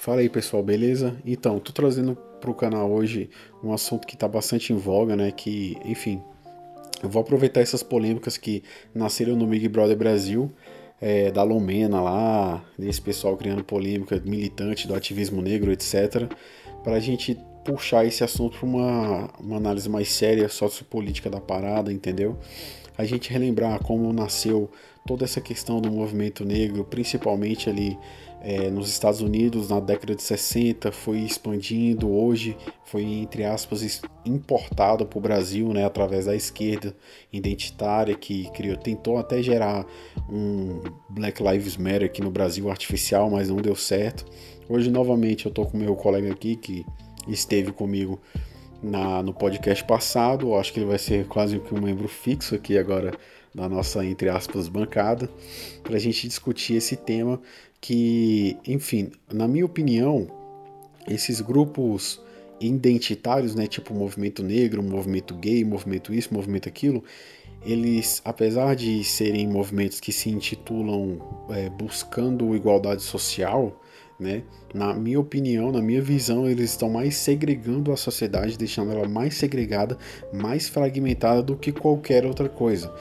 Fala aí pessoal, beleza? Então, tô trazendo para o canal hoje um assunto que está bastante em voga, né? Que, enfim, eu vou aproveitar essas polêmicas que nasceram no Big Brother Brasil, é, da Lomena lá, desse pessoal criando polêmica, militante do ativismo negro, etc., para a gente puxar esse assunto para uma, uma análise mais séria, sociopolítica da parada, entendeu? A gente relembrar como nasceu toda essa questão do movimento negro, principalmente ali é, nos Estados Unidos na década de 60, foi expandindo, hoje foi, entre aspas, importado para o Brasil né, através da esquerda identitária que criou, tentou até gerar um Black Lives Matter aqui no Brasil artificial, mas não deu certo. Hoje, novamente, eu estou com meu colega aqui que esteve comigo na, no podcast passado, acho que ele vai ser quase que um membro fixo aqui agora da nossa, entre aspas, bancada, para a gente discutir esse tema que, enfim, na minha opinião, esses grupos identitários, né, tipo movimento negro, movimento gay, movimento isso, movimento aquilo, eles, apesar de serem movimentos que se intitulam é, buscando igualdade social, né, na minha opinião, na minha visão, eles estão mais segregando a sociedade, deixando ela mais segregada, mais fragmentada do que qualquer outra coisa.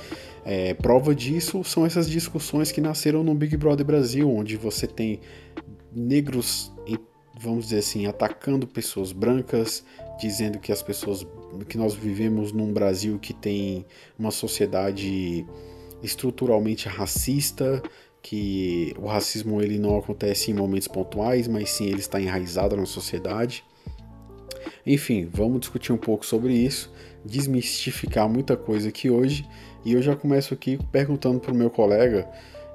É, prova disso são essas discussões que nasceram no Big Brother Brasil, onde você tem negros, vamos dizer assim, atacando pessoas brancas, dizendo que as pessoas que nós vivemos num Brasil que tem uma sociedade estruturalmente racista, que o racismo ele não acontece em momentos pontuais, mas sim ele está enraizado na sociedade. Enfim, vamos discutir um pouco sobre isso, desmistificar muita coisa aqui hoje e eu já começo aqui perguntando para o meu colega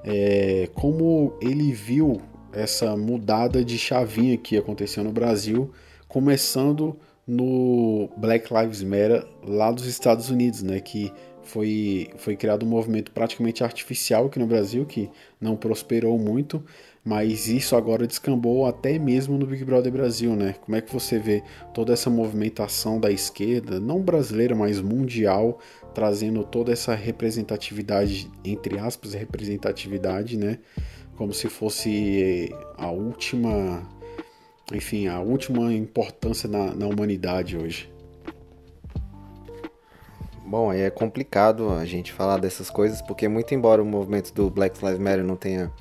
é, como ele viu essa mudada de chavinha que aconteceu no Brasil, começando no Black Lives Matter lá dos Estados Unidos, né, que foi, foi criado um movimento praticamente artificial aqui no Brasil, que não prosperou muito, mas isso agora descambou até mesmo no Big Brother Brasil, né? Como é que você vê toda essa movimentação da esquerda, não brasileira, mas mundial, trazendo toda essa representatividade, entre aspas, representatividade, né? Como se fosse a última, enfim, a última importância na, na humanidade hoje. Bom, é complicado a gente falar dessas coisas, porque muito embora o movimento do Black Lives Matter não tenha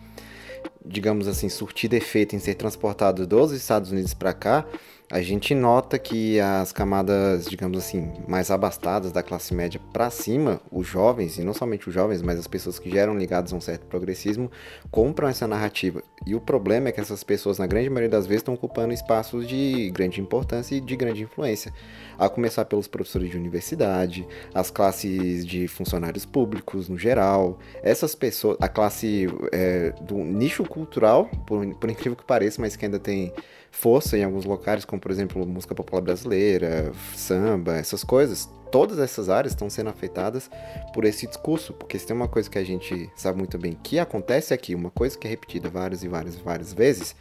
digamos assim, surtido efeito em ser transportado dos Estados Unidos para cá, a gente nota que as camadas, digamos assim, mais abastadas da classe média para cima, os jovens, e não somente os jovens, mas as pessoas que geram ligadas a um certo progressismo, compram essa narrativa. E o problema é que essas pessoas, na grande maioria das vezes, estão ocupando espaços de grande importância e de grande influência. A começar pelos professores de universidade, as classes de funcionários públicos no geral, essas pessoas, a classe é, do nicho cultural, por, por incrível que pareça, mas que ainda tem força em alguns locais, como por exemplo música popular brasileira, samba, essas coisas, todas essas áreas estão sendo afetadas por esse discurso, porque se tem uma coisa que a gente sabe muito bem que acontece aqui, uma coisa que é repetida várias e várias e várias vezes,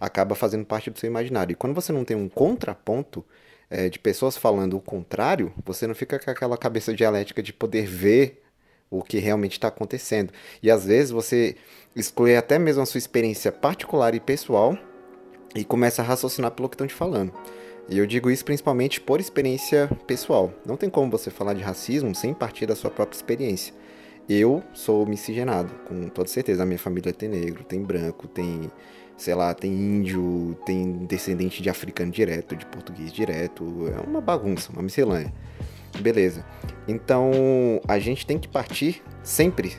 acaba fazendo parte do seu imaginário. E quando você não tem um contraponto é, de pessoas falando o contrário, você não fica com aquela cabeça dialética de poder ver o que realmente está acontecendo. E às vezes você exclui até mesmo a sua experiência particular e pessoal e começa a raciocinar pelo que estão te falando. E eu digo isso principalmente por experiência pessoal. Não tem como você falar de racismo sem partir da sua própria experiência. Eu sou miscigenado, com toda certeza. A minha família tem negro, tem branco, tem, sei lá, tem índio, tem descendente de africano direto, de português direto. É uma bagunça, uma miscelânea. Beleza. Então, a gente tem que partir sempre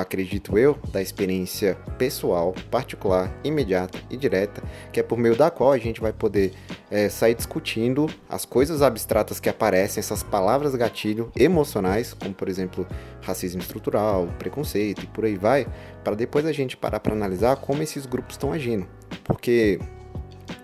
acredito eu, da experiência pessoal, particular, imediata e direta, que é por meio da qual a gente vai poder é, sair discutindo as coisas abstratas que aparecem, essas palavras gatilho emocionais, como por exemplo racismo estrutural, preconceito e por aí vai, para depois a gente parar para analisar como esses grupos estão agindo. Porque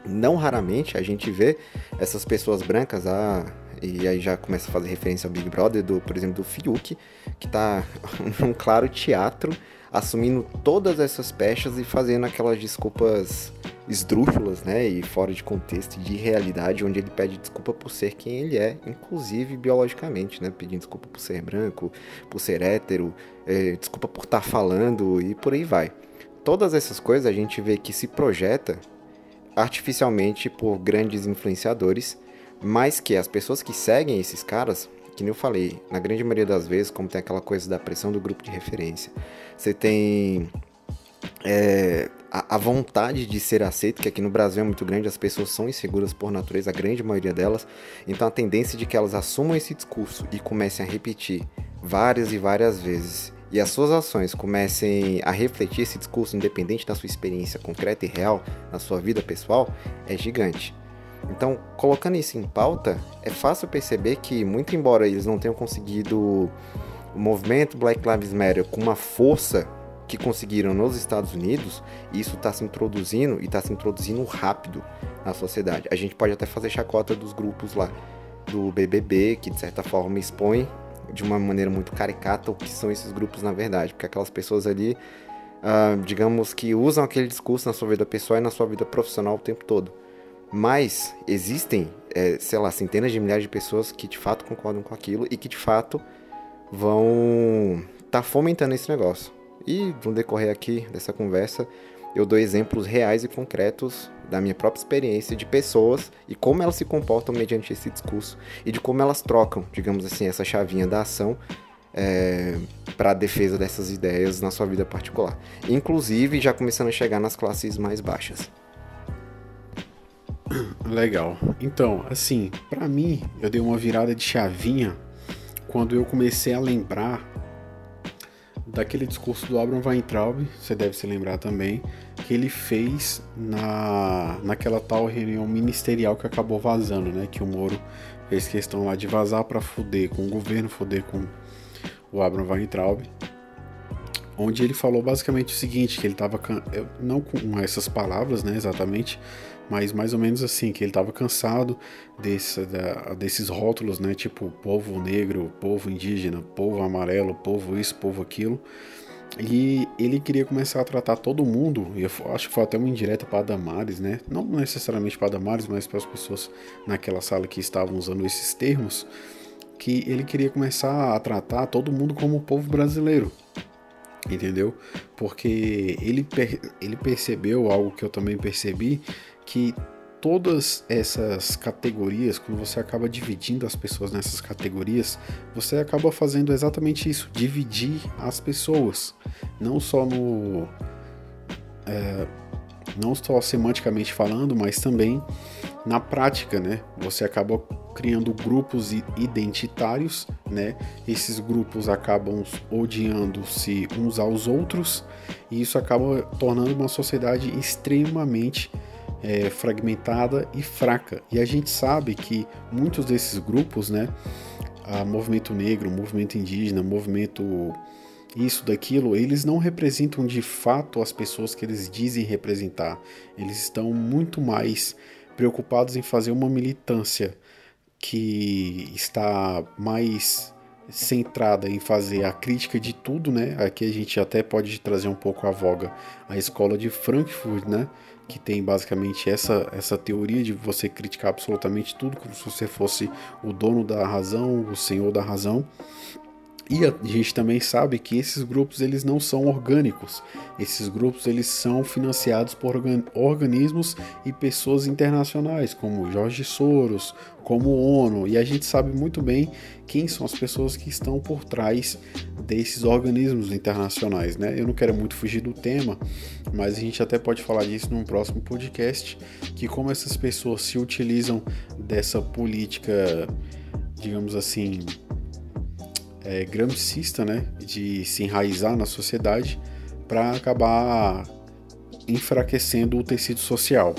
não raramente a gente vê essas pessoas brancas, ah, e aí já começa a fazer referência ao Big Brother, do, por exemplo, do Fiuk, que está num claro teatro assumindo todas essas pechas e fazendo aquelas desculpas esdrúxulas, né, e fora de contexto, de realidade, onde ele pede desculpa por ser quem ele é, inclusive biologicamente, né, pedindo desculpa por ser branco, por ser hétero, é, desculpa por estar tá falando e por aí vai. Todas essas coisas a gente vê que se projeta artificialmente por grandes influenciadores, mas que as pessoas que seguem esses caras, que nem eu falei, na grande maioria das vezes, como tem aquela coisa da pressão do grupo de referência, você tem é, a, a, vontade de ser aceito, que aqui no Brasil é muito grande, as pessoas são inseguras por natureza, a grande maioria delas, então a tendência de que elas assumam esse discurso e comecem a repetir várias e várias vezes e as suas ações comecem a refletir esse discurso independente da sua experiência concreta e real na sua vida pessoal, é gigante. Então, colocando isso em pauta, é fácil perceber que, muito embora eles não tenham conseguido o movimento Black Lives Matter com uma força que conseguiram nos Estados Unidos, isso está se introduzindo e está se introduzindo rápido na sociedade. A gente pode até fazer chacota dos grupos lá do BBB, que de certa forma expõe de uma maneira muito caricata o que são esses grupos na verdade, porque aquelas pessoas ali, uh, digamos que usam aquele discurso na sua vida pessoal e na sua vida profissional o tempo todo. Mas existem, é, sei lá, centenas de milhares de pessoas que de fato concordam com aquilo e que de fato vão estar tá fomentando esse negócio. E no decorrer aqui dessa conversa, eu dou exemplos reais e concretos da minha própria experiência de pessoas e como elas se comportam mediante esse discurso e de como elas trocam, digamos assim, essa chavinha da ação é, para a defesa dessas ideias na sua vida particular. Inclusive já começando a chegar nas classes mais baixas. Legal. Então, assim, para mim, eu dei uma virada de chavinha quando eu comecei a lembrar daquele discurso do Abraham Weintraub, você deve se lembrar também, que ele fez na, naquela tal reunião ministerial que acabou vazando, né? Que o Moro fez questão lá de vazar para fuder com o governo, fuder com o Abraham Weintraub, onde ele falou basicamente o seguinte, que ele estava não com essas palavras, né, exatamente, mas mais ou menos assim, que ele estava cansado desse, da, desses rótulos, né, tipo povo negro, povo indígena, povo amarelo, povo isso, povo aquilo. E ele queria começar a tratar todo mundo, e eu acho que foi até uma indireta para Damares, né? Não necessariamente para Damares, mas para as pessoas naquela sala que estavam usando esses termos, que ele queria começar a tratar todo mundo como povo brasileiro. Entendeu? Porque ele, ele percebeu algo que eu também percebi, que todas essas categorias, quando você acaba dividindo as pessoas nessas categorias, você acaba fazendo exatamente isso, dividir as pessoas, não só no é, não só semanticamente falando, mas também na prática, né? Você acaba criando grupos identitários, né? Esses grupos acabam odiando-se uns aos outros e isso acaba tornando uma sociedade extremamente é, fragmentada e fraca. E a gente sabe que muitos desses grupos, né, a movimento negro, movimento indígena, movimento isso, daquilo, eles não representam de fato as pessoas que eles dizem representar. Eles estão muito mais preocupados em fazer uma militância que está mais centrada em fazer a crítica de tudo, né? Aqui a gente até pode trazer um pouco a voga a escola de Frankfurt, né? Que tem basicamente essa, essa teoria de você criticar absolutamente tudo como se você fosse o dono da razão, o senhor da razão. E a gente também sabe que esses grupos eles não são orgânicos. Esses grupos eles são financiados por organismos e pessoas internacionais, como Jorge Soros, como ONU, e a gente sabe muito bem quem são as pessoas que estão por trás desses organismos internacionais, né? Eu não quero muito fugir do tema, mas a gente até pode falar disso num próximo podcast, que como essas pessoas se utilizam dessa política, digamos assim, é, gramscista, né, de se enraizar na sociedade para acabar enfraquecendo o tecido social.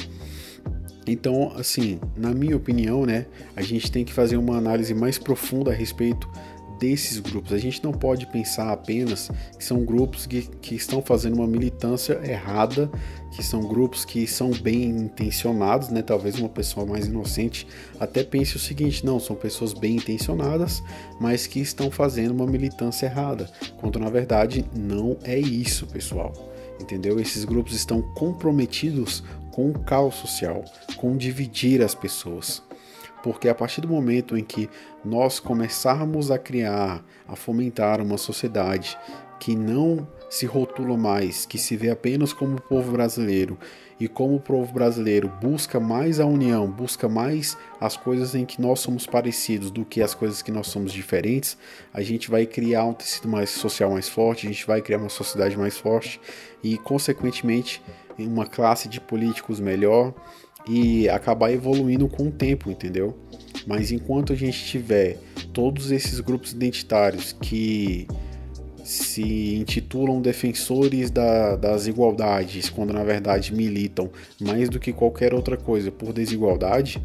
Então, assim, na minha opinião, né, a gente tem que fazer uma análise mais profunda a respeito desses grupos. A gente não pode pensar apenas que são grupos que, que estão fazendo uma militância errada, que são grupos que são bem intencionados, né? Talvez uma pessoa mais inocente até pense o seguinte: não, são pessoas bem intencionadas, mas que estão fazendo uma militância errada, quando na verdade não é isso, pessoal. Entendeu? Esses grupos estão comprometidos com o caos social, com dividir as pessoas porque a partir do momento em que nós começarmos a criar, a fomentar uma sociedade que não se rotula mais, que se vê apenas como povo brasileiro e como o povo brasileiro busca mais a união, busca mais as coisas em que nós somos parecidos do que as coisas que nós somos diferentes, a gente vai criar um tecido mais social mais forte, a gente vai criar uma sociedade mais forte e, consequentemente, uma classe de políticos melhor, e acabar evoluindo com o tempo, entendeu? Mas enquanto a gente tiver todos esses grupos identitários que se intitulam defensores da, das igualdades, quando na verdade militam mais do que qualquer outra coisa por desigualdade,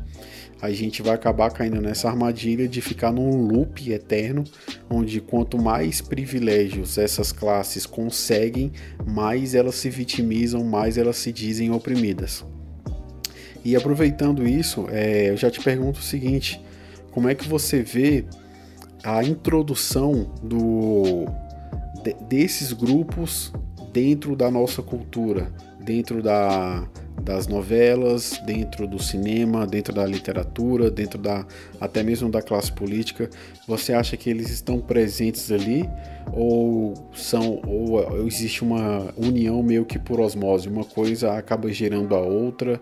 a gente vai acabar caindo nessa armadilha de ficar num loop eterno, onde quanto mais privilégios essas classes conseguem, mais elas se vitimizam, mais elas se dizem oprimidas. E aproveitando isso, é, eu já te pergunto o seguinte: como é que você vê a introdução do, de, desses grupos dentro da nossa cultura, dentro da, das novelas, dentro do cinema, dentro da literatura, dentro da até mesmo da classe política. Você acha que eles estão presentes ali? Ou são ou existe uma união meio que por osmose, uma coisa acaba gerando a outra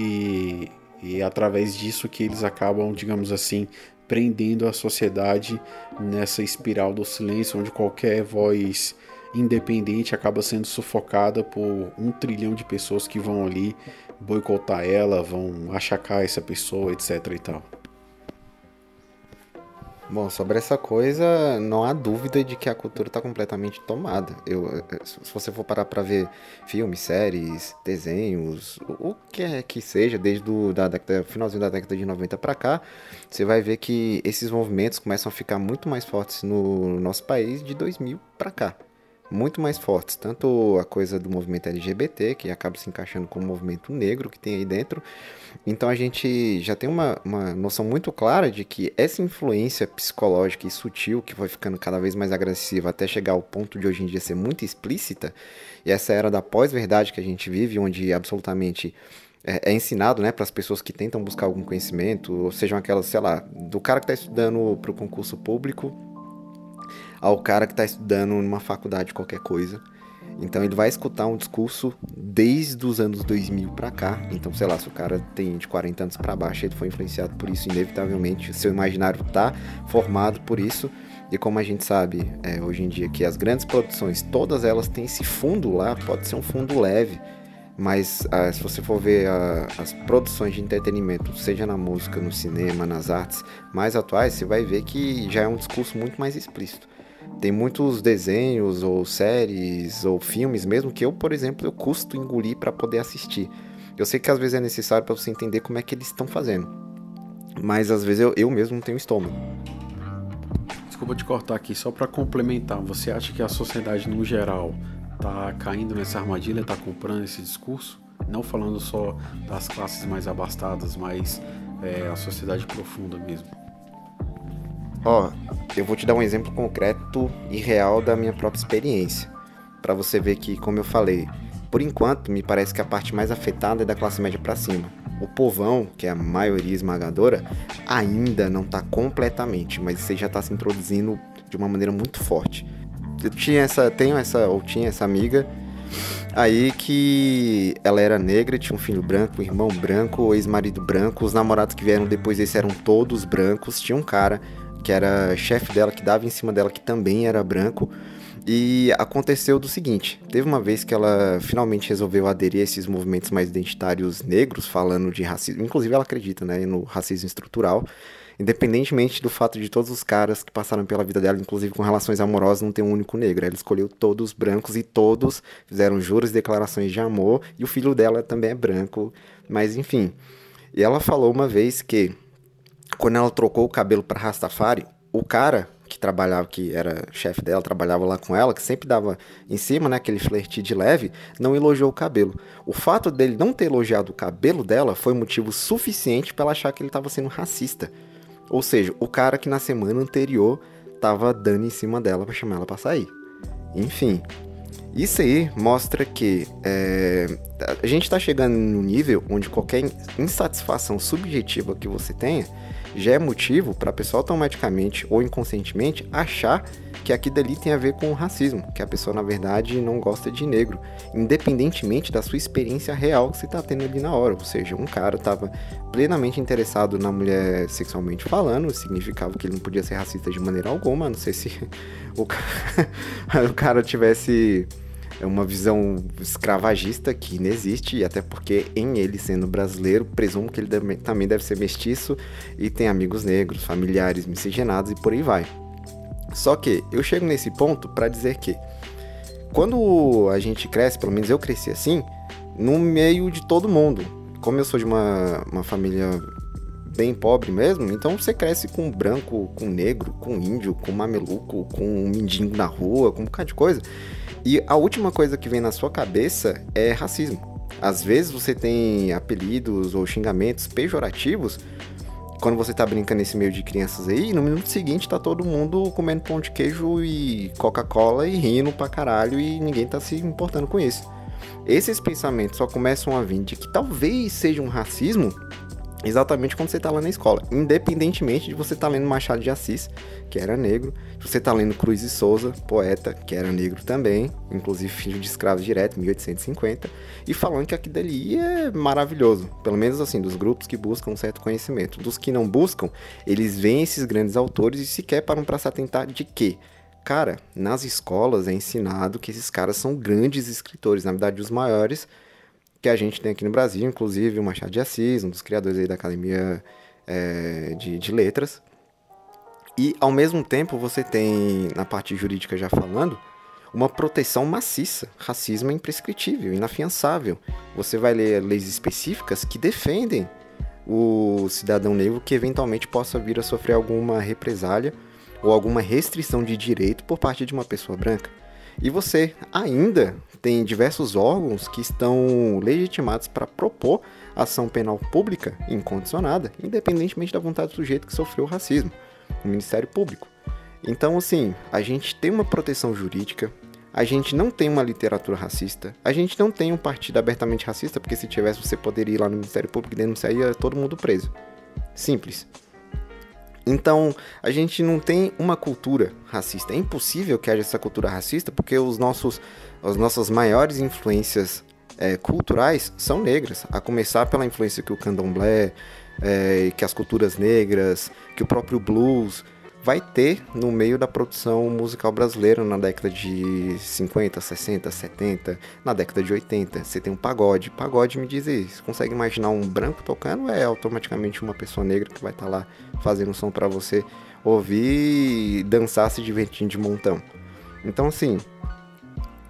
e, e através disso que eles acabam, digamos assim, prendendo a sociedade nessa espiral do silêncio, onde qualquer voz independente acaba sendo sufocada por um trilhão de pessoas que vão ali boicotar ela, vão achacar essa pessoa, etc e tal. Bom, sobre essa coisa, não há dúvida de que a cultura está completamente tomada. Eu, eh, se você for parar para ver filmes, séries, desenhos, o que é que seja, desde o finalzinho da década de 90 para cá, você vai ver que esses movimentos começam a ficar muito mais fortes no nosso país de 2000 para cá muito mais fortes. Tanto a coisa do movimento LGBT, que acaba se encaixando com o movimento negro que tem aí dentro. Então a gente já tem uma, uma noção muito clara de que essa influência psicológica e sutil, que vai ficando cada vez mais agressiva até chegar ao ponto de hoje em dia ser muito explícita, e essa era da pós-verdade que a gente vive, onde absolutamente é, é, ensinado né, para as pessoas que tentam buscar algum conhecimento, ou sejam aquelas, sei lá, do cara que está estudando para o concurso público ao cara que está estudando numa faculdade qualquer coisa. Então ele vai escutar um discurso desde os anos 2000 para cá. Então, sei lá, se o cara tem de 40 anos para baixo, ele foi influenciado por isso, inevitavelmente, seu imaginário tá formado por isso. E como a gente sabe é, hoje em dia que as grandes produções, todas elas têm esse fundo lá, pode ser um fundo leve, mas ah, se você for ver ah, as produções de entretenimento, seja na música, no cinema, nas artes mais atuais, você vai ver que já é um discurso muito mais explícito. Tem muitos desenhos ou séries ou filmes mesmo que eu, por exemplo, eu custo engolir para poder assistir. Eu sei que às vezes é necessário para você entender como é que eles estão fazendo. Mas às vezes eu, eu mesmo não tenho estômago. Desculpa te cortar aqui, só para complementar. Você acha que a sociedade no geral tá caindo nessa armadilha, tá comprando esse discurso? Não falando só das classes mais abastadas, mas é, a sociedade profunda mesmo. Ó, eu vou te dar um exemplo concreto e real da minha própria experiência, para você ver que, como eu falei, por enquanto me parece que a parte mais afetada é da classe média para cima. O povão, que é a maioria esmagadora, ainda não está completamente, mas você já está se introduzindo de uma maneira muito forte. Eu tinha essa, tenho essa, ou tinha essa amiga aí que ela era negra, tinha um filho branco, um irmão branco, ex-marido branco, os namorados que vieram depois desse eram todos brancos, tinha um cara que era chefe dela, que dava em cima dela, que também era branco. E aconteceu do seguinte: teve uma vez que ela finalmente resolveu aderir a esses movimentos mais identitários negros, falando de racismo. Inclusive, ela acredita né, no racismo estrutural. Independentemente do fato de todos os caras que passaram pela vida dela, inclusive com relações amorosas, não ter um único negro. Ela escolheu todos brancos e todos fizeram juros e declarações de amor. E o filho dela também é branco. Mas enfim. E ela falou uma vez que quando ela trocou o cabelo para Rastafari, o cara que trabalhava, que era chefe dela, trabalhava lá com ela, que sempre dava em cima, né, aquele flerte de leve, não elogiou o cabelo. O fato dele não ter elogiado o cabelo dela foi motivo suficiente para ela achar que ele estava sendo racista. Ou seja, o cara que na semana anterior tava dando em cima dela para chamar ela para sair. Enfim, isso aí mostra que é, a gente está chegando no nível onde qualquer insatisfação subjetiva que você tenha já é motivo para a pessoa automaticamente ou inconscientemente achar que aquilo dali tem a ver com o racismo, que a pessoa na verdade não gosta de negro, independentemente da sua experiência real que você está tendo ali na hora. Ou seja, um cara estava plenamente interessado na mulher sexualmente falando, significava que ele não podia ser racista de maneira alguma, não sei se o o cara tivesse é uma visão escravagista que não existe, e até porque em ele sendo brasileiro, presumo que ele deve, também deve ser mestiço e tem amigos negros, familiares miscigenados e por aí vai. Só que eu chego nesse ponto para dizer que quando a gente cresce, pelo menos eu cresci assim, no meio de todo mundo. Como eu sou de uma, uma família bem pobre mesmo, então você cresce com branco, com negro, com índio, com mameluco, com um mendigo na rua, com um bocado de coisa. E a última coisa que vem na sua cabeça é racismo. Às vezes você tem apelidos ou xingamentos pejorativos quando você tá brincando nesse meio de crianças aí, no minuto seguinte tá todo mundo comendo pão de queijo e Coca-Cola e rindo pra caralho e ninguém tá se importando com isso. Esses pensamentos só começam a vir de que talvez seja um racismo exatamente quando você está lá na escola, independentemente de você estar tá lendo Machado de Assis, que era negro, se você está lendo Cruz e Souza, poeta, que era negro também, inclusive filho de escravo direto, 1850, e falando que aquilo dali é maravilhoso, pelo menos assim, dos grupos que buscam um certo conhecimento. Dos que não buscam, eles veem esses grandes autores e sequer param para se atentar de quê? Cara, nas escolas é ensinado que esses caras são grandes escritores, na verdade os maiores, que a gente tem aqui no Brasil, inclusive o Machado de Assis, um dos criadores aí da Academia é, de, de Letras. E ao mesmo tempo você tem, na parte jurídica já falando, uma proteção maciça. Racismo é imprescritível, inafiançável. Você vai ler leis específicas que defendem o cidadão negro que eventualmente possa vir a sofrer alguma represália ou alguma restrição de direito por parte de uma pessoa branca. E você ainda tem diversos órgãos que estão legitimados para propor ação penal pública incondicionada, independentemente da vontade do sujeito que sofreu racismo, o Ministério Público. Então, assim, a gente tem uma proteção jurídica, a gente não tem uma literatura racista, a gente não tem um partido abertamente racista, porque se tivesse você poderia ir lá no Ministério Público e denunciar ia todo mundo preso. Simples. Então, a gente não tem uma cultura racista. É impossível que haja essa cultura racista porque os nossos, as nossas maiores influências é, culturais são negras. A começar pela influência que o candomblé, é, que as culturas negras, que o próprio blues, vai ter no meio da produção musical brasileira na década de 50, 60, 70, na década de 80. Você tem um pagode. Pagode me diz você consegue imaginar um branco tocando? É automaticamente uma pessoa negra que vai estar tá lá fazendo som para você ouvir dançar se divertindo de montão. Então assim,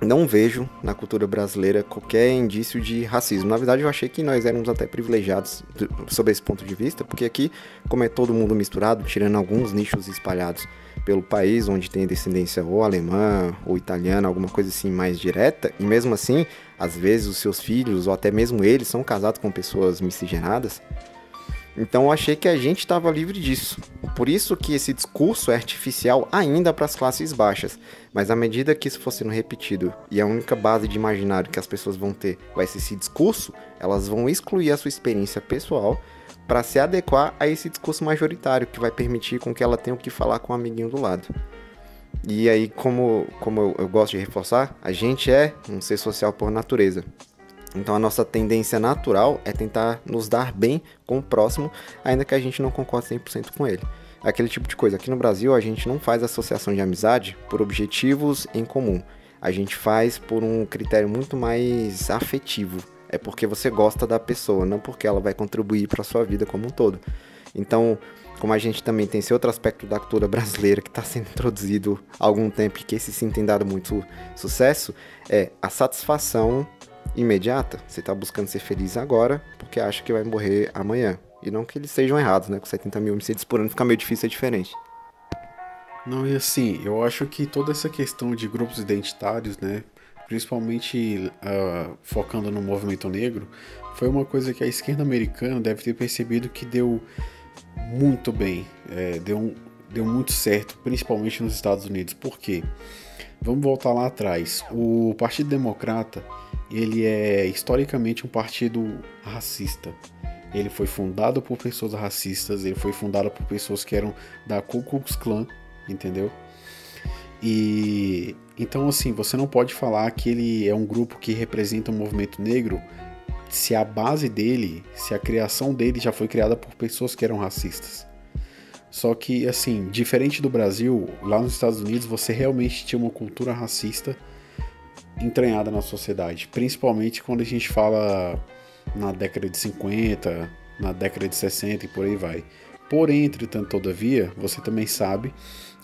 não vejo na cultura brasileira qualquer indício de racismo. Na verdade, eu achei que nós éramos até privilegiados sob esse ponto de vista, porque aqui, como é todo mundo misturado, tirando alguns nichos espalhados pelo país, onde tem descendência ou alemã ou italiana, alguma coisa assim mais direta, e mesmo assim, às vezes os seus filhos ou até mesmo eles são casados com pessoas miscigenadas, então eu achei que a gente estava livre disso. Por isso que esse discurso é artificial ainda para as classes baixas. Mas à medida que isso for sendo repetido e a única base de imaginário que as pessoas vão ter vai ser esse discurso, elas vão excluir a sua experiência pessoal para se adequar a esse discurso majoritário que vai permitir com que ela tenha o que falar com o amiguinho do lado. E aí, como, como eu, eu gosto de reforçar, a gente é um ser social por natureza. Então a nossa tendência natural é tentar nos dar bem com o próximo, ainda que a gente não concorde 100% com ele. Aquele tipo de coisa. Aqui no Brasil a gente não faz associação de amizade por objetivos em comum. A gente faz por um critério muito mais afetivo. É porque você gosta da pessoa, não porque ela vai contribuir para sua vida como um todo. Então, como a gente também tem esse outro aspecto da cultura brasileira que está sendo introduzido há algum tempo e que esse sim tem dado muito sucesso, é a satisfação imediata. Você está buscando ser feliz agora porque acha que vai morrer amanhã. E não que eles sejam errados, né? Com 70 mil homicídios por ano fica meio difícil, é diferente. Não, e assim, eu acho que toda essa questão de grupos identitários, né, principalmente uh, focando no movimento negro, foi uma coisa que a esquerda americana deve ter percebido que deu muito bem, é, deu, deu muito certo, principalmente nos Estados Unidos. Por quê? Vamos voltar lá atrás. O Partido Democrata, ele é historicamente um partido racista. Ele foi fundado por pessoas racistas, ele foi fundado por pessoas que eram da Ku Klux Klan, entendeu? E então assim, você não pode falar que ele é um grupo que representa o um movimento negro se a base dele, se a criação dele já foi criada por pessoas que eram racistas. Só que, assim, diferente do Brasil, lá nos Estados Unidos você realmente tinha uma cultura racista entranhada na sociedade. Principalmente quando a gente fala na década de 50, na década de 60 e por aí vai. Porém, entretanto, todavia, você também sabe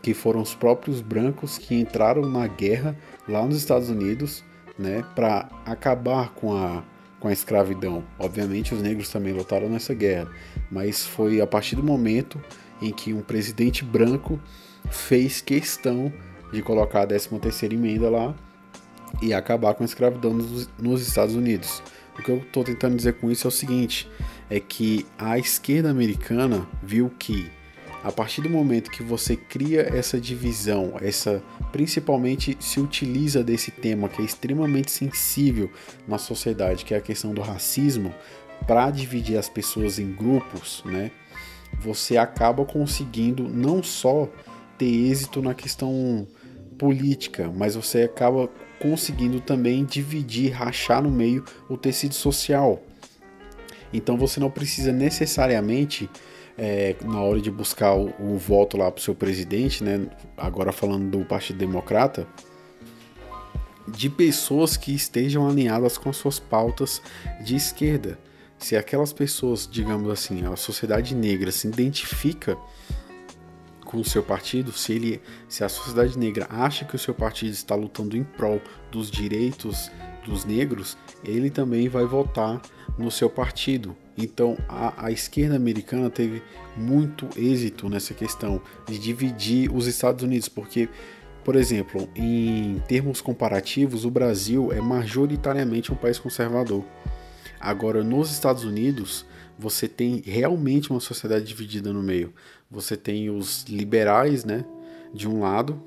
que foram os próprios brancos que entraram na guerra lá nos Estados Unidos, né, para acabar com a com a escravidão. Obviamente, os negros também lutaram nessa guerra, mas foi a partir do momento em que um presidente branco fez questão de colocar a 13ª emenda lá e acabar com a escravidão nos, nos Estados Unidos. O que eu estou tentando dizer com isso é o seguinte, é que a esquerda americana viu que a partir do momento que você cria essa divisão, essa principalmente se utiliza desse tema que é extremamente sensível na sociedade, que é a questão do racismo, para dividir as pessoas em grupos, né? Você acaba conseguindo não só ter êxito na questão política, mas você acaba conseguindo também dividir, rachar no meio o tecido social. Então você não precisa necessariamente é, na hora de buscar o, o voto lá para o seu presidente, né? Agora falando do Partido Democrata, de pessoas que estejam alinhadas com as suas pautas de esquerda. Se aquelas pessoas, digamos assim, a sociedade negra se identifica com o seu partido, se ele, se a sociedade negra acha que o seu partido está lutando em prol dos direitos dos negros, ele também vai votar no seu partido. Então a, a, esquerda americana teve muito êxito nessa questão de dividir os Estados Unidos, porque, por exemplo, em termos comparativos, o Brasil é majoritariamente um país conservador. Agora, nos Estados Unidos, você tem realmente uma sociedade dividida no meio. Você tem os liberais, né, de um lado,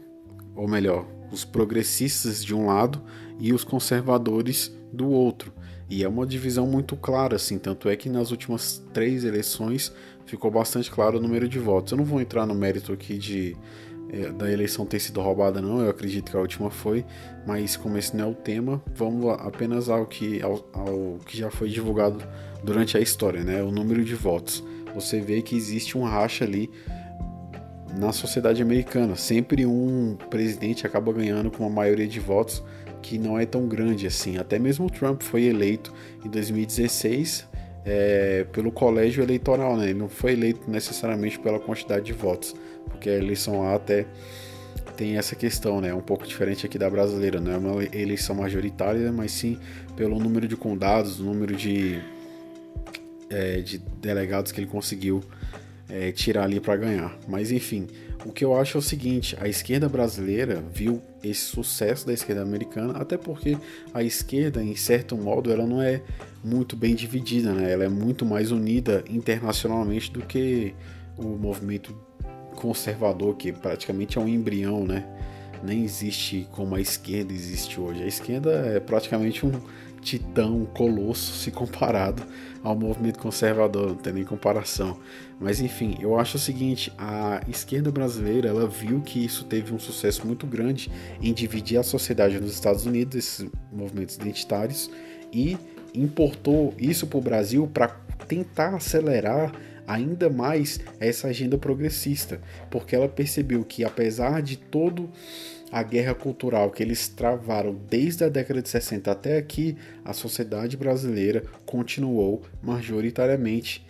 ou melhor, os progressistas de um lado e os conservadores do outro. E é uma divisão muito clara, assim, tanto é que nas últimas três eleições ficou bastante claro o número de votos. Eu não vou entrar no mérito aqui de da eleição ter sido roubada, não, eu acredito que a última foi, mas como esse não é o tema, vamos apenas ao que, ao, ao que já foi divulgado durante a história, né? O número de votos. Você vê que existe um racha ali na sociedade americana. Sempre um presidente acaba ganhando com uma maioria de votos que não é tão grande assim. Até mesmo o Trump foi eleito em 2016 é, pelo colégio eleitoral, né? Ele não foi eleito necessariamente pela quantidade de votos, porque a eleição lá até tem essa questão, né? Um pouco diferente aqui da brasileira, não é uma eleição majoritária, mas sim pelo número de condados, número de, é, de delegados que ele conseguiu é, tirar ali para ganhar. Mas enfim, o que eu acho é o seguinte: a esquerda brasileira viu esse sucesso da esquerda americana, até porque a esquerda, em certo modo, ela não é muito bem dividida, né? ela é muito mais unida internacionalmente do que o movimento conservador, que praticamente é um embrião, né? Nem existe como a esquerda existe hoje. A esquerda é praticamente um titã, um colosso se comparado ao movimento conservador, não tem nem comparação. Mas enfim, eu acho o seguinte, a esquerda brasileira, ela viu que isso teve um sucesso muito grande em dividir a sociedade nos Estados Unidos, esses movimentos identitários, e importou isso para o Brasil para tentar acelerar ainda mais essa agenda progressista, porque ela percebeu que apesar de todo a guerra cultural que eles travaram desde a década de 60 até aqui, a sociedade brasileira continuou majoritariamente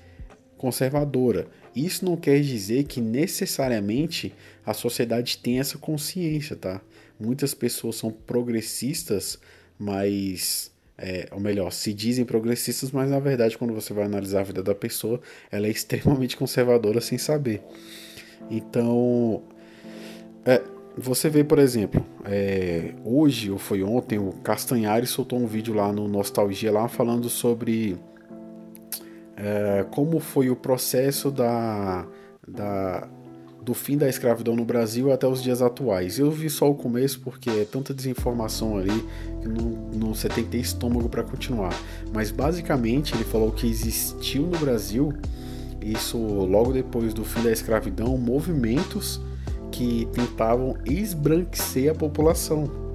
conservadora. Isso não quer dizer que necessariamente a sociedade tem essa consciência, tá? Muitas pessoas são progressistas, mas é, ou melhor, se dizem progressistas, mas na verdade, quando você vai analisar a vida da pessoa, ela é extremamente conservadora sem saber. Então, É, você vê, por exemplo, é, hoje ou foi ontem, o Castanhari soltou um vídeo lá no Nostalgia lá falando sobre é, como foi o processo da, da, do fim da escravidão no Brasil até os dias atuais. Eu vi só o começo porque é tanta desinformação ali que não, não você tem que ter estômago para continuar. Mas basicamente ele falou que existiu no Brasil, isso logo depois do fim da escravidão, movimentos que tentavam esbranquecer a população.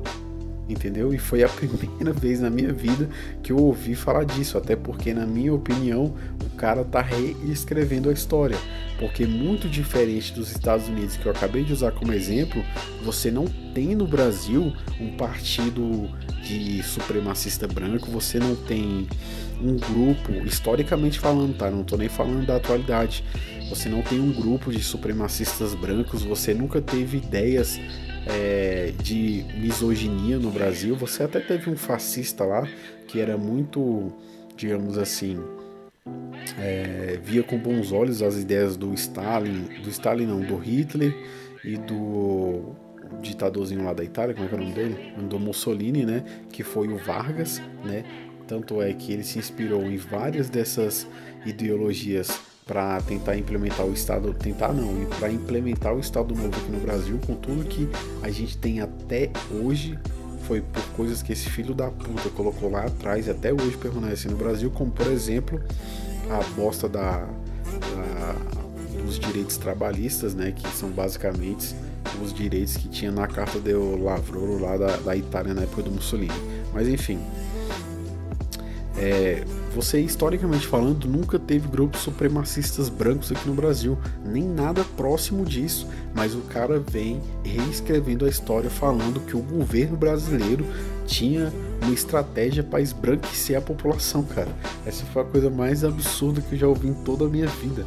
Entendeu? E foi a primeira vez na minha vida que eu ouvi falar disso, até porque, na minha opinião, o cara tá reescrevendo a história. Porque, muito diferente dos Estados Unidos, que eu acabei de usar como exemplo, você não tem no Brasil um partido de supremacista branco, você não tem um grupo, historicamente falando, tá? Não tô nem falando da atualidade. Você não tem um grupo de supremacistas brancos, você nunca teve ideias é, de misoginia no Brasil. Você até teve um fascista lá que era muito, digamos assim, é, via com bons olhos as ideias do Stalin, do Stalin não, do Hitler e do ditadorzinho lá da Itália, como é que é o nome dele? Do Mussolini, né? Que foi o Vargas, né? Tanto é que ele se inspirou em várias dessas ideologias para tentar implementar o Estado, tentar não, e para implementar o Estado Novo aqui no Brasil, com tudo que a gente tem até hoje, foi por coisas que esse filho da puta colocou lá atrás e até hoje permanece no Brasil, como por exemplo a bosta da, da dos direitos trabalhistas, né, que são basicamente os direitos que tinha na carta de Lavrolo lá da, da Itália na época do Mussolini. Mas enfim, é, você, historicamente falando, nunca teve grupos supremacistas brancos aqui no Brasil, nem nada próximo disso, mas o cara vem reescrevendo a história falando que o governo brasileiro tinha uma estratégia para esbranquecer a população, cara. Essa foi a coisa mais absurda que eu já ouvi em toda a minha vida.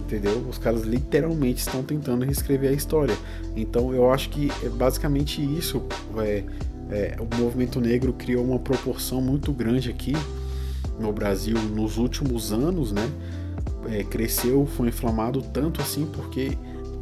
Entendeu? Os caras literalmente estão tentando reescrever a história. Então eu acho que é basicamente isso. É, é, o movimento negro criou uma proporção muito grande aqui no Brasil nos últimos anos, né? É, cresceu, foi inflamado tanto assim porque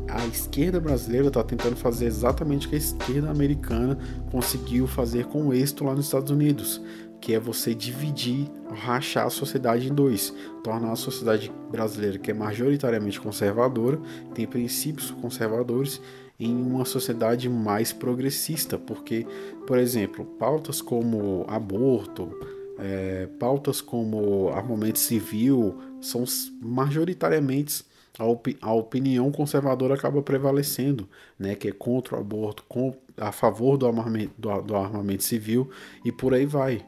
a esquerda brasileira está tentando fazer exatamente o que a esquerda americana conseguiu fazer com êxito lá nos Estados Unidos, que é você dividir, rachar a sociedade em dois, tornar a sociedade brasileira, que é majoritariamente conservadora, tem princípios conservadores, em uma sociedade mais progressista, porque, por exemplo, pautas como aborto, é, pautas como armamento civil são majoritariamente a, opi a, opinião conservadora acaba prevalecendo, né, que é contra o aborto, com, a favor do armamento, do, do armamento civil e por aí vai.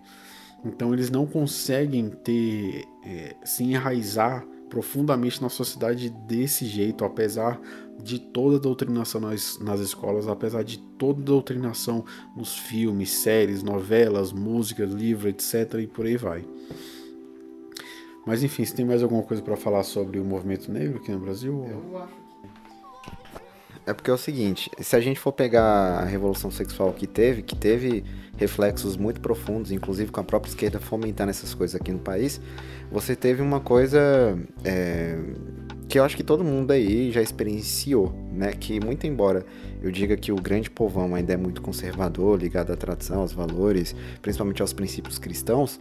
Então eles não conseguem ter é, se enraizar profundamente na sociedade desse jeito, apesar de toda a doutrinação nas, nas escolas, apesar de toda a doutrinação nos filmes, séries, novelas, músicas, livros, etc. e por aí vai. Mas enfim, se tem mais alguma coisa para falar sobre o movimento negro aqui no Brasil? Eu acho é porque é o seguinte, se a gente for pegar a revolução sexual que teve, que teve reflexos muito profundos, inclusive com a própria esquerda fomentando essas coisas aqui no país, você teve uma coisa é, que eu acho que todo mundo aí já experienciou, né? Que muito embora eu diga que o grande povão ainda é muito conservador, ligado à tradição, aos valores, principalmente aos princípios cristãos,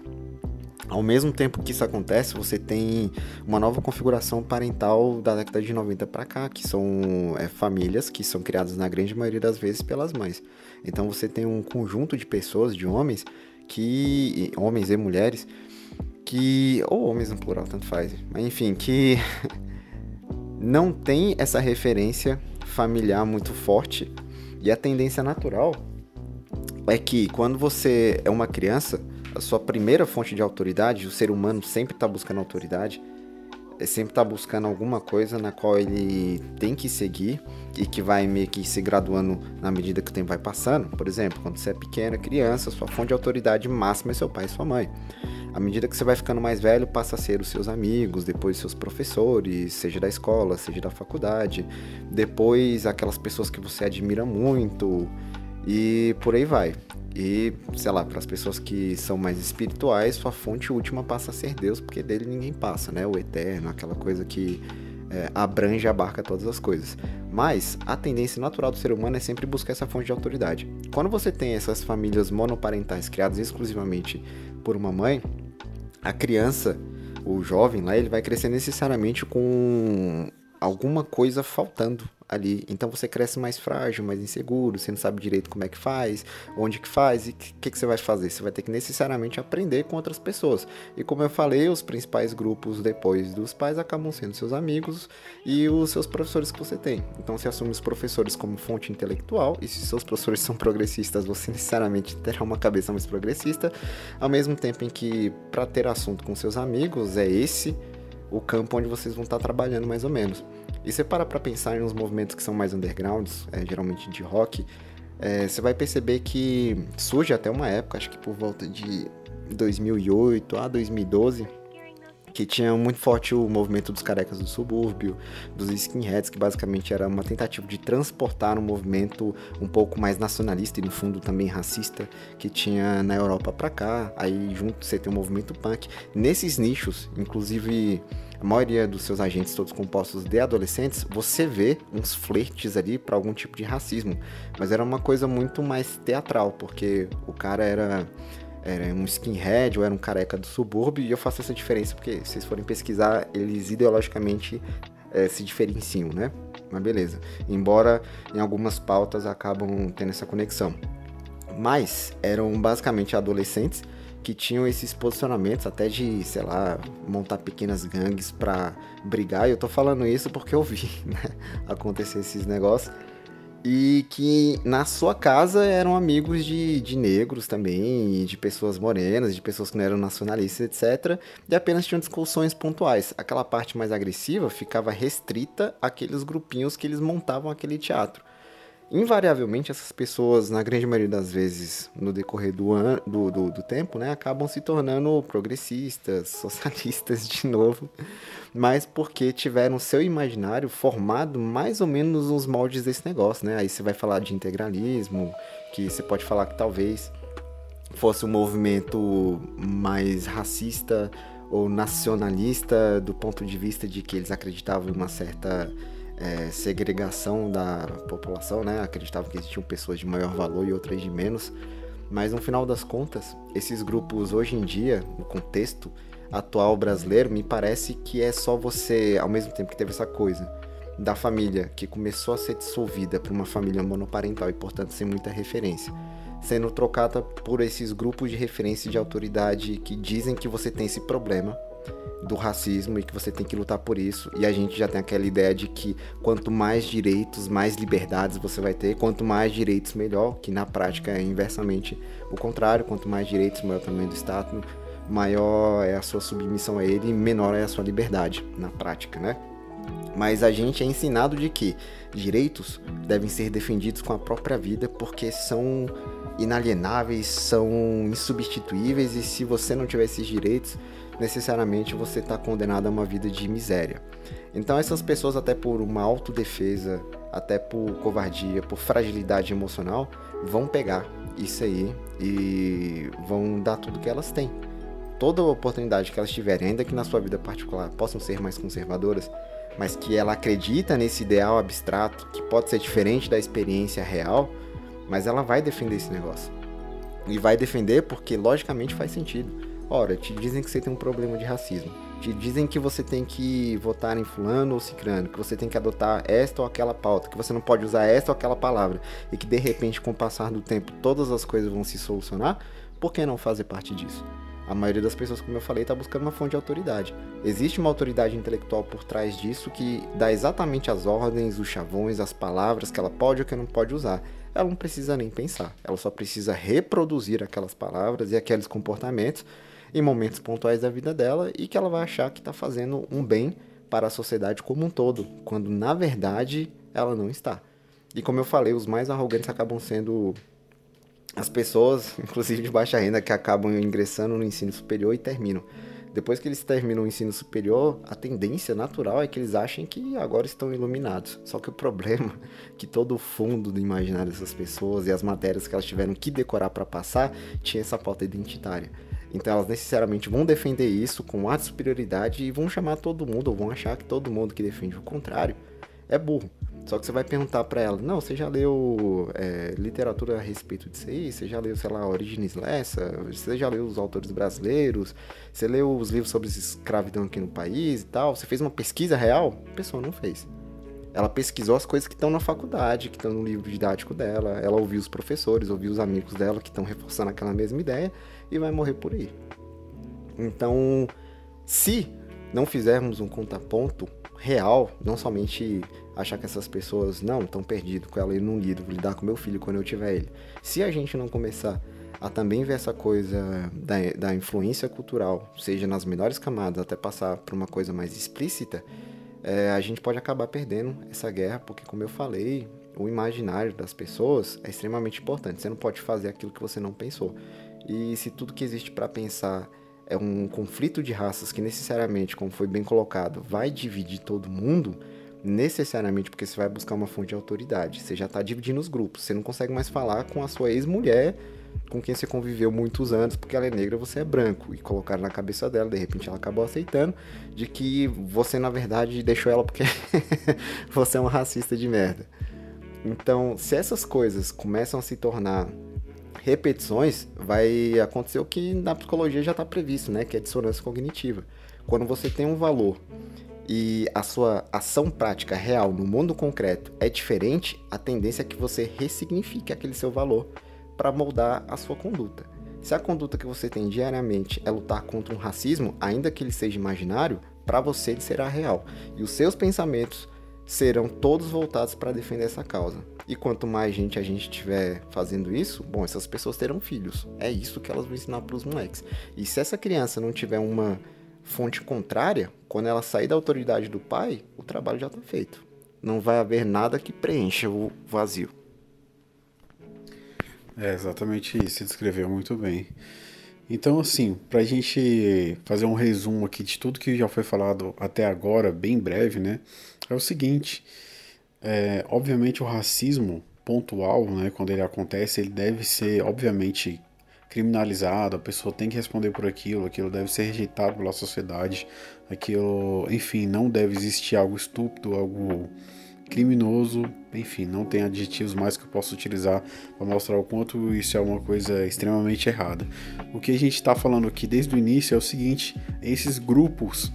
ao mesmo tempo que isso acontece, você tem uma nova configuração parental da década de 90 para cá, que são é, famílias que são criadas na grande maioria das vezes pelas mães. Então você tem um conjunto de pessoas, de homens, que homens e mulheres, que ou homens no plural, tanto faz, mas enfim, que não tem essa referência familiar muito forte. E a tendência natural é que quando você é uma criança, a sua primeira fonte de autoridade, o ser humano sempre está buscando autoridade, sempre está buscando alguma coisa na qual ele tem que seguir e que vai meio que se graduando na medida que o tempo vai passando. Por exemplo, quando você é pequena, criança, sua fonte de autoridade máxima é seu pai e sua mãe. À medida que você vai ficando mais velho, passa a ser os seus amigos, depois seus professores, seja da escola, seja da faculdade, depois aquelas pessoas que você admira muito e por aí vai. E, sei lá, para as pessoas que são mais espirituais, sua fonte última passa a ser Deus, porque dele ninguém passa, né? O eterno, aquela coisa que é, abrange e abarca todas as coisas. Mas a tendência natural do ser humano é sempre buscar essa fonte de autoridade. Quando você tem essas famílias monoparentais criadas exclusivamente por uma mãe, a criança, o jovem lá, ele vai crescer necessariamente com alguma coisa faltando ali. Então você cresce mais frágil, mais inseguro, você não sabe direito como é que faz, onde que faz e o que, que, você vai fazer. Você vai ter que necessariamente aprender com outras pessoas. E como eu falei, os principais grupos depois dos pais acabam sendo seus amigos e os seus professores que você tem. Então você assume os professores como fonte intelectual e se seus professores são progressistas, você necessariamente terá uma cabeça mais progressista, ao mesmo tempo em que para ter assunto com seus amigos é esse o campo onde vocês vão estar trabalhando mais ou menos. E você para para pensar uns movimentos que são mais undergrounds, é, geralmente de rock, é, você vai perceber que surge até uma época, acho que por volta de 2008 a 2012, que tinha muito forte o movimento dos carecas do subúrbio, dos skinheads, que basicamente era uma tentativa de transportar um movimento um pouco mais nacionalista e no fundo também racista que tinha na Europa para cá. Aí junto você tem o movimento punk. Nesses nichos, inclusive a maioria dos seus agentes todos compostos de adolescentes, você vê uns flertes ali para algum tipo de racismo, mas era uma coisa muito mais teatral, porque o cara era era um skinhead ou era um careca do subúrbio, e eu faço essa diferença porque, se vocês forem pesquisar, eles ideologicamente é, se diferenciam, né? Mas beleza. Embora em algumas pautas acabam tendo essa conexão. Mas eram basicamente adolescentes que tinham esses posicionamentos até de, sei lá, montar pequenas gangues para brigar. E eu tô falando isso porque eu vi, né, acontecer esses negócios e que na sua casa eram amigos de, de negros também, de pessoas morenas, de pessoas que não eram nacionalistas, etc. E apenas tinham discussões pontuais. Aquela parte mais agressiva ficava restrita àqueles grupinhos que eles montavam aquele teatro invariavelmente essas pessoas, na grande maioria das vezes, no decorrer do, an do, do, do, tempo, né, acabam se tornando progressistas, socialistas de novo, mas porque tiveram seu imaginário formado mais ou menos nos moldes desse negócio, né? Aí você vai falar de integralismo, que você pode falar que talvez fosse um movimento mais racista ou nacionalista do ponto de vista de que eles acreditavam em uma certa é, segregação da população, né? Acreditavam que existiam pessoas de maior valor e outras de menos. Mas no final das contas, esses grupos hoje em dia, no contexto atual brasileiro, me parece que é só você, ao mesmo tempo que teve essa coisa da família que começou a ser dissolvida para uma família monoparental e, portanto, sem muita referência, sendo trocada por esses grupos de referência de autoridade que dizem que você tem esse problema do racismo e que você tem que lutar por isso. E a gente já tem aquela ideia de que quanto mais direitos, mais liberdades você vai ter, quanto mais direitos, melhor, que na prática é inversamente o contrário, quanto mais direitos, maior o tamanho do Estado, maior é a sua submissão a ele menor é a sua liberdade na prática, né? Mas a gente é ensinado de que direitos devem ser defendidos com a própria vida porque são inalienáveis, são insubstituíveis e se você não tiver esses direitos, necessariamente você está condenado a uma vida de miséria. Então essas pessoas, até por uma autodefesa, até por covardia, por fragilidade emocional, vão pegar isso aí e vão dar tudo que elas têm. Toda oportunidade que elas tiverem, ainda que na sua vida particular possam ser mais conservadoras, mas que ela acredita nesse ideal abstrato, que pode ser diferente da experiência real, mas ela vai defender esse negócio. E vai defender porque logicamente faz sentido Ora, te dizem que você tem um problema de racismo. Te dizem que você tem que votar em fulano ou cicrano, que você tem que adotar esta ou aquela pauta, que você não pode usar esta ou aquela palavra, e que de repente, com o passar do tempo, todas as coisas vão se solucionar, por que não fazer parte disso? A maioria das pessoas, como eu falei, está buscando uma fonte de autoridade. Existe uma autoridade intelectual por trás disso que dá exatamente as ordens, os chavões, as palavras que ela pode ou que não pode usar. Ela não precisa nem pensar, ela só precisa reproduzir aquelas palavras e aqueles comportamentos em momentos pontuais da vida dela e que ela vai achar que está fazendo um bem para a sociedade como um todo, quando na verdade ela não está. E como eu falei, os mais arrogantes acabam sendo as pessoas, inclusive de baixa renda, que acabam ingressando no ensino superior e terminam. Depois que eles terminam o ensino superior, a tendência natural é que eles achem que agora estão iluminados. Só que o problema é que todo o fundo do imaginário dessas pessoas e as matérias que elas tiveram que decorar para passar tinha essa pauta identitária. Então elas necessariamente vão defender isso com ar de superioridade e vão chamar todo mundo, ou vão achar que todo mundo que defende o contrário é burro. Só que você vai perguntar para ela, não, você já leu é, literatura a respeito disso aí? Você já leu, sei lá, Origines Lessa? Você já leu os autores brasileiros? Você leu os livros sobre escravidão aqui no país e tal? Você fez uma pesquisa real? A pessoa não fez. Ela pesquisou as coisas que estão na faculdade, que estão no livro didático dela. Ela ouviu os professores, ouviu os amigos dela que estão reforçando aquela mesma ideia e vai morrer por aí. Então, se não fizermos um contraponto real, não somente achar que essas pessoas não estão perdidas com ela num livro, lidar com meu filho quando eu tiver ele. Se a gente não começar a também ver essa coisa da, da influência cultural, seja nas menores camadas até passar para uma coisa mais explícita, é, a gente pode acabar perdendo essa guerra, porque como eu falei, o imaginário das pessoas é extremamente importante. Você não pode fazer aquilo que você não pensou. E se tudo que existe para pensar é um conflito de raças que necessariamente, como foi bem colocado, vai dividir todo mundo, necessariamente porque você vai buscar uma fonte de autoridade. Você já está dividindo os grupos. Você não consegue mais falar com a sua ex-mulher, com quem você conviveu muitos anos, porque ela é negra você é branco. E colocaram na cabeça dela, de repente ela acabou aceitando, de que você, na verdade, deixou ela porque você é um racista de merda. Então, se essas coisas começam a se tornar repetições, vai acontecer o que na psicologia já está previsto, né? Que é dissonância cognitiva. Quando você tem um valor e a sua ação prática real no mundo concreto é diferente, a tendência é que você ressignifique aquele seu valor para moldar a sua conduta. Se a conduta que você tem diariamente é lutar contra um racismo, ainda que ele seja imaginário, para você ele será real. E os seus pensamentos serão todos voltados para defender essa causa. E quanto mais gente a gente tiver fazendo isso, bom, essas pessoas terão filhos. É isso que elas vão ensinar para os moleques. E se essa criança não tiver uma fonte contrária, quando ela sair da autoridade do pai, o trabalho já está feito. Não vai haver nada que preencha o vazio. É exatamente isso, descreveu muito bem. Então, assim, para a gente fazer um resumo aqui de tudo que já foi falado até agora, bem breve, né? É o seguinte: é, obviamente, o racismo pontual, né, quando ele acontece, ele deve ser, obviamente, criminalizado, a pessoa tem que responder por aquilo, aquilo deve ser rejeitado pela sociedade, aquilo, enfim, não deve existir algo estúpido, algo criminoso, enfim, não tem adjetivos mais que eu possa utilizar para mostrar o quanto isso é uma coisa extremamente errada. O que a gente está falando aqui desde o início é o seguinte: esses grupos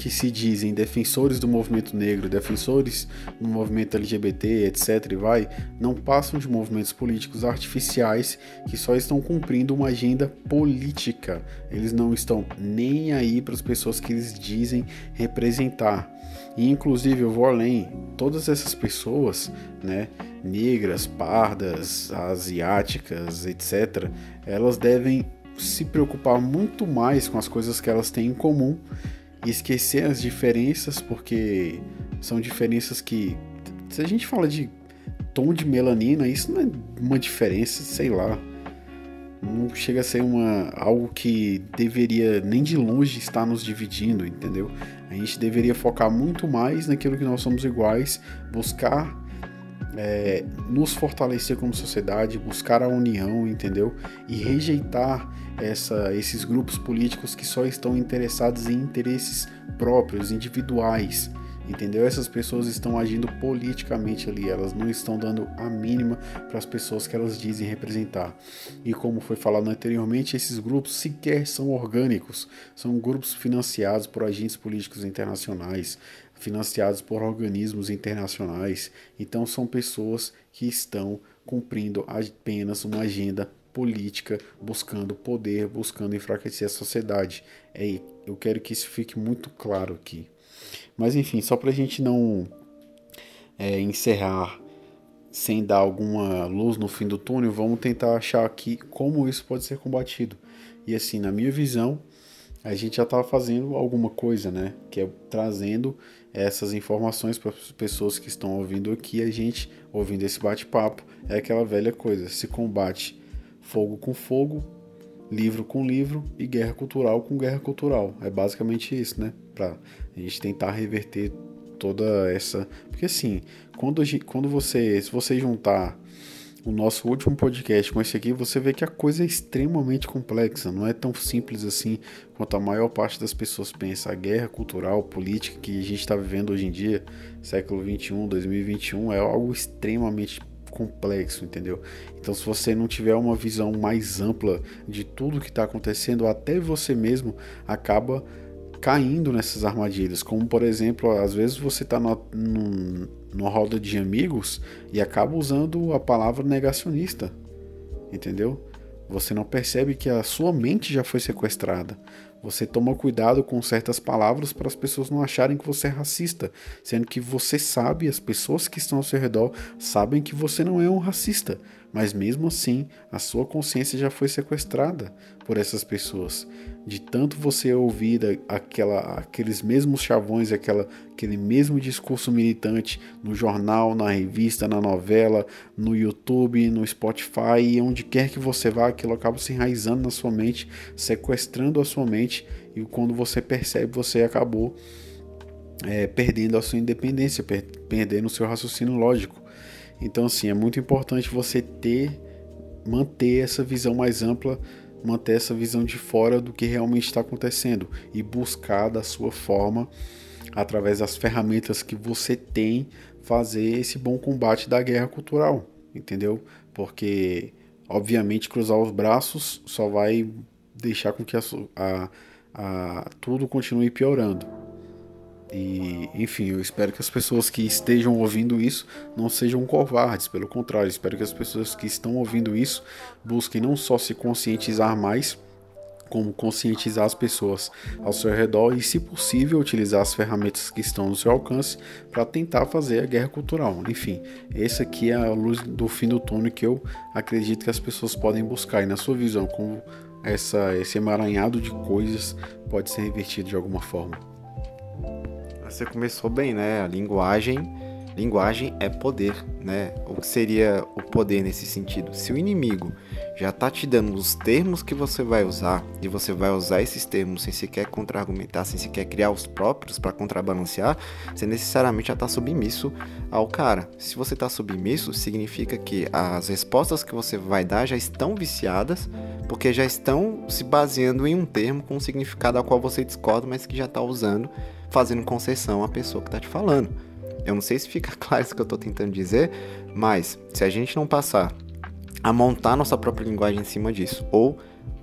que se dizem defensores do movimento negro, defensores do movimento LGBT, etc. e vai, não passam de movimentos políticos artificiais que só estão cumprindo uma agenda política. Eles não estão nem aí para as pessoas que eles dizem representar. E inclusive eu vou além, todas essas pessoas, né, negras, pardas, asiáticas, etc, elas devem se preocupar muito mais com as coisas que elas têm em comum esquecer as diferenças, porque são diferenças que. Se a gente fala de tom de melanina, isso não é uma diferença, sei lá. Não chega a ser uma, algo que deveria nem de longe estar nos dividindo, entendeu? A gente deveria focar muito mais naquilo que nós somos iguais, buscar é, nos fortalecer como sociedade, buscar a união, entendeu? E rejeitar essa, esses grupos políticos que só estão interessados em interesses próprios, individuais. Entendeu? Essas pessoas estão agindo politicamente ali, elas não estão dando a mínima para as pessoas que elas dizem representar. E como foi falado anteriormente, esses grupos sequer são orgânicos, são grupos financiados por agentes políticos internacionais, financiados por organismos internacionais. Então são pessoas que estão cumprindo apenas uma agenda política, buscando poder, buscando enfraquecer a sociedade. É, eu quero que isso fique muito claro aqui. Mas enfim, só para a gente não é, encerrar sem dar alguma luz no fim do túnel, vamos tentar achar aqui como isso pode ser combatido. E assim, na minha visão, a gente já está fazendo alguma coisa, né? Que é trazendo essas informações para as pessoas que estão ouvindo aqui, a gente ouvindo esse bate-papo. É aquela velha coisa: se combate fogo com fogo, livro com livro e guerra cultural com guerra cultural. É basicamente isso, né? Para a gente tentar reverter toda essa. Porque assim, quando, quando você. Se você juntar o nosso último podcast com esse aqui, você vê que a coisa é extremamente complexa, não é tão simples assim quanto a maior parte das pessoas pensa. A guerra cultural, política que a gente está vivendo hoje em dia, século 21, 2021, é algo extremamente complexo, entendeu? Então, se você não tiver uma visão mais ampla de tudo que está acontecendo, até você mesmo acaba caindo nessas armadilhas. Como, por exemplo, às vezes você está numa roda de amigos e acaba usando a palavra negacionista, entendeu? Você não percebe que a sua mente já foi sequestrada. Você toma cuidado com certas palavras para as pessoas não acharem que você é racista, sendo que você sabe, as pessoas que estão ao seu redor sabem que você não é um racista, mas mesmo assim a sua consciência já foi sequestrada por essas pessoas. De tanto você ouvir aquela, aqueles mesmos chavões, aquela, aquele mesmo discurso militante no jornal, na revista, na novela, no YouTube, no Spotify, onde quer que você vá, aquilo acaba se enraizando na sua mente, sequestrando a sua mente, e quando você percebe, você acabou é, perdendo a sua independência, per perdendo o seu raciocínio lógico. Então, assim, é muito importante você ter, manter essa visão mais ampla, manter essa visão de fora do que realmente está acontecendo e buscar da sua forma, através das ferramentas que você tem, fazer esse bom combate da guerra cultural, entendeu? Porque, obviamente, cruzar os braços só vai deixar com que a, a, a tudo continue piorando. E, enfim, eu espero que as pessoas que estejam ouvindo isso não sejam covardes, pelo contrário, espero que as pessoas que estão ouvindo isso busquem não só se conscientizar mais, como conscientizar as pessoas ao seu redor e, se possível, utilizar as ferramentas que estão no seu alcance para tentar fazer a guerra cultural. Enfim, essa aqui é a luz do fim do túnel que eu acredito que as pessoas podem buscar. E na sua visão, como essa, esse emaranhado de coisas pode ser revertido de alguma forma? Você começou bem, né? A linguagem, linguagem é poder, né? O que seria o poder nesse sentido? Se o inimigo já tá te dando os termos que você vai usar e você vai usar esses termos sem sequer contra-argumentar, sem sequer criar os próprios para contrabalancear, você necessariamente já tá submisso ao cara. Se você tá submisso, significa que as respostas que você vai dar já estão viciadas, porque já estão se baseando em um termo com um significado ao qual você discorda, mas que já tá usando fazendo concessão à pessoa que está te falando. Eu não sei se fica claro isso que eu estou tentando dizer, mas se a gente não passar a montar nossa própria linguagem em cima disso, ou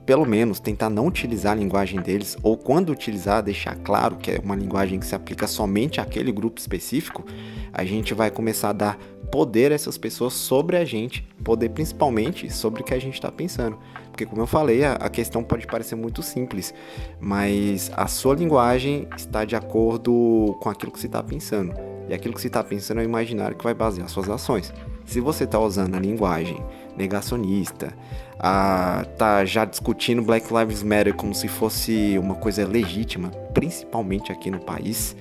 pelo menos tentar não utilizar a linguagem deles, ou quando utilizar, deixar claro que é uma linguagem que se aplica somente àquele grupo específico, a gente vai começar a dar poder a essas pessoas sobre a gente, poder principalmente sobre o que a gente está pensando. Porque, como eu falei, a, a questão pode parecer muito simples, mas a sua linguagem está de acordo com aquilo que você está pensando. E aquilo que você está pensando é o imaginário que vai basear suas ações. Se você está usando a linguagem negacionista, a, tá já discutindo Black Lives Matter como se fosse uma coisa legítima, principalmente aqui no país,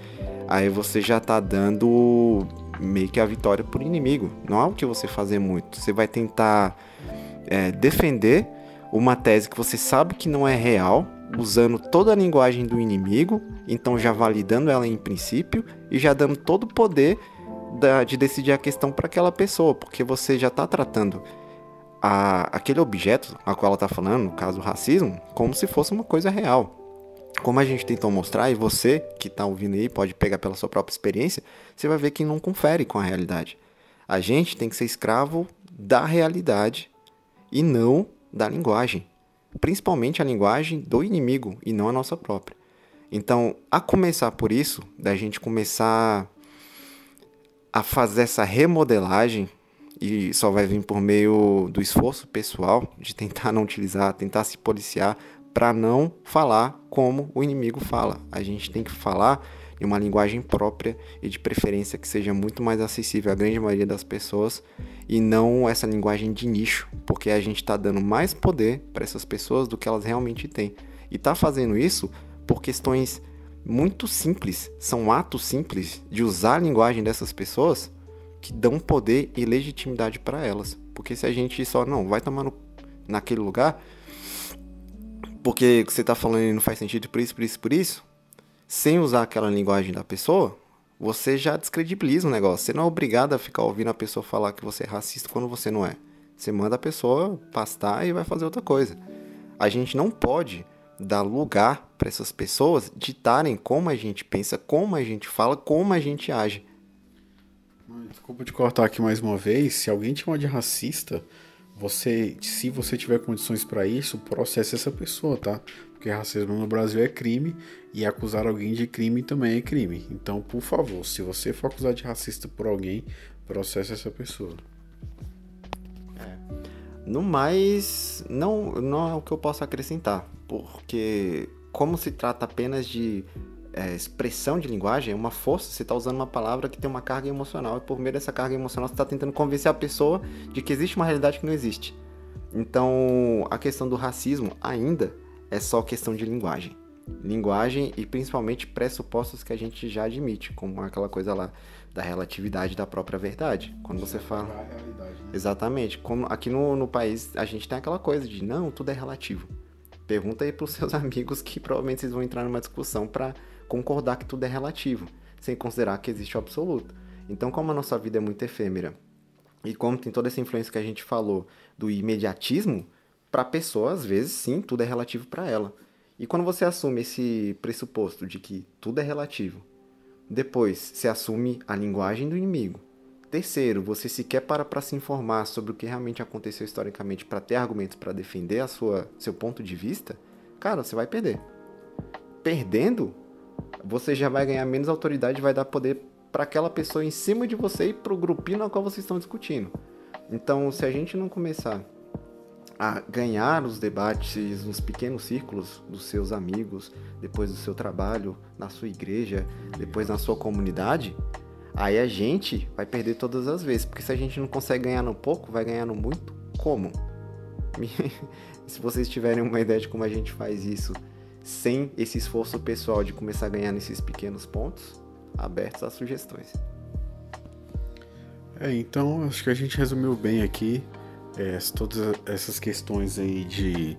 aí você já está dando meio que a vitória por inimigo. Não há o que você fazer muito. Você vai tentar é, defender uma tese que você sabe que não é real, usando toda a linguagem do inimigo, então já validando ela em princípio e já dando todo o poder da, de decidir a questão para aquela pessoa, porque você já está tratando a, aquele objeto a qual ela está falando, no caso o racismo, como se fosse uma coisa real. Como a gente tentou mostrar, e você que está ouvindo aí pode pegar pela sua própria experiência, você vai ver que não confere com a realidade. A gente tem que ser escravo da realidade e não da linguagem, principalmente a linguagem do inimigo e não a nossa própria. Então, a começar por isso, da gente começar a fazer essa remodelagem e só vai vir por meio do esforço pessoal de tentar não utilizar, tentar se policiar para não falar como o inimigo fala. A gente tem que falar em uma linguagem própria e de preferência que seja muito mais acessível à grande maioria das pessoas e não essa linguagem de nicho, porque a gente está dando mais poder para essas pessoas do que elas realmente têm. E está fazendo isso por questões muito simples, são atos simples de usar a linguagem dessas pessoas que dão poder e legitimidade para elas. Porque se a gente só não vai tomar no, naquele lugar, porque você está falando não faz sentido por isso, por isso, por isso, sem usar aquela linguagem da pessoa, você já descredibiliza o negócio. Você não é obrigado a ficar ouvindo a pessoa falar que você é racista quando você não é. Você manda a pessoa pastar e vai fazer outra coisa. A gente não pode dar lugar para essas pessoas ditarem como a gente pensa, como a gente fala, como a gente age. Desculpa te cortar aqui mais uma vez. Se alguém te chama de racista, você, se você tiver condições para isso, processe essa pessoa, tá? Porque racismo no Brasil é crime e acusar alguém de crime também é crime. Então, por favor, se você for acusado de racista por alguém, processe essa pessoa. É. No mais, não, não é o que eu posso acrescentar, porque como se trata apenas de é, expressão de linguagem, é uma força, você está usando uma palavra que tem uma carga emocional, e por meio dessa carga emocional você está tentando convencer a pessoa de que existe uma realidade que não existe. Então, a questão do racismo ainda é só questão de linguagem. Linguagem e principalmente pressupostos que a gente já admite, como aquela coisa lá da relatividade da própria verdade. Quando você fala. Né? Exatamente. Como aqui no, no país a gente tem aquela coisa de não, tudo é relativo. Pergunta aí para os seus amigos que provavelmente vocês vão entrar numa discussão para concordar que tudo é relativo, sem considerar que existe o absoluto. Então, como a nossa vida é muito efêmera e como tem toda essa influência que a gente falou do imediatismo, para a pessoa, às vezes, sim, tudo é relativo para ela. E quando você assume esse pressuposto de que tudo é relativo, depois se assume a linguagem do inimigo. Terceiro, você sequer para para se informar sobre o que realmente aconteceu historicamente para ter argumentos para defender a sua seu ponto de vista, cara, você vai perder. Perdendo, você já vai ganhar menos autoridade, vai dar poder para aquela pessoa em cima de você e para o grupinho na qual vocês estão discutindo. Então, se a gente não começar a ganhar os debates nos pequenos círculos dos seus amigos, depois do seu trabalho, na sua igreja, depois na sua comunidade, aí a gente vai perder todas as vezes. Porque se a gente não consegue ganhar no pouco, vai ganhar no muito. Como? se vocês tiverem uma ideia de como a gente faz isso sem esse esforço pessoal de começar a ganhar nesses pequenos pontos, abertos a sugestões. É, então acho que a gente resumiu bem aqui é, todas essas questões aí de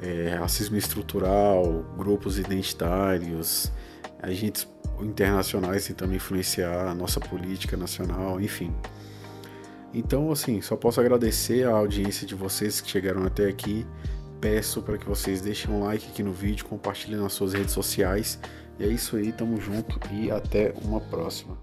é, racismo estrutural, grupos identitários, agentes internacionais tentando influenciar a nossa política nacional, enfim. Então, assim, só posso agradecer a audiência de vocês que chegaram até aqui peço para que vocês deixem um like aqui no vídeo, compartilhem nas suas redes sociais. E é isso aí, tamo junto e até uma próxima.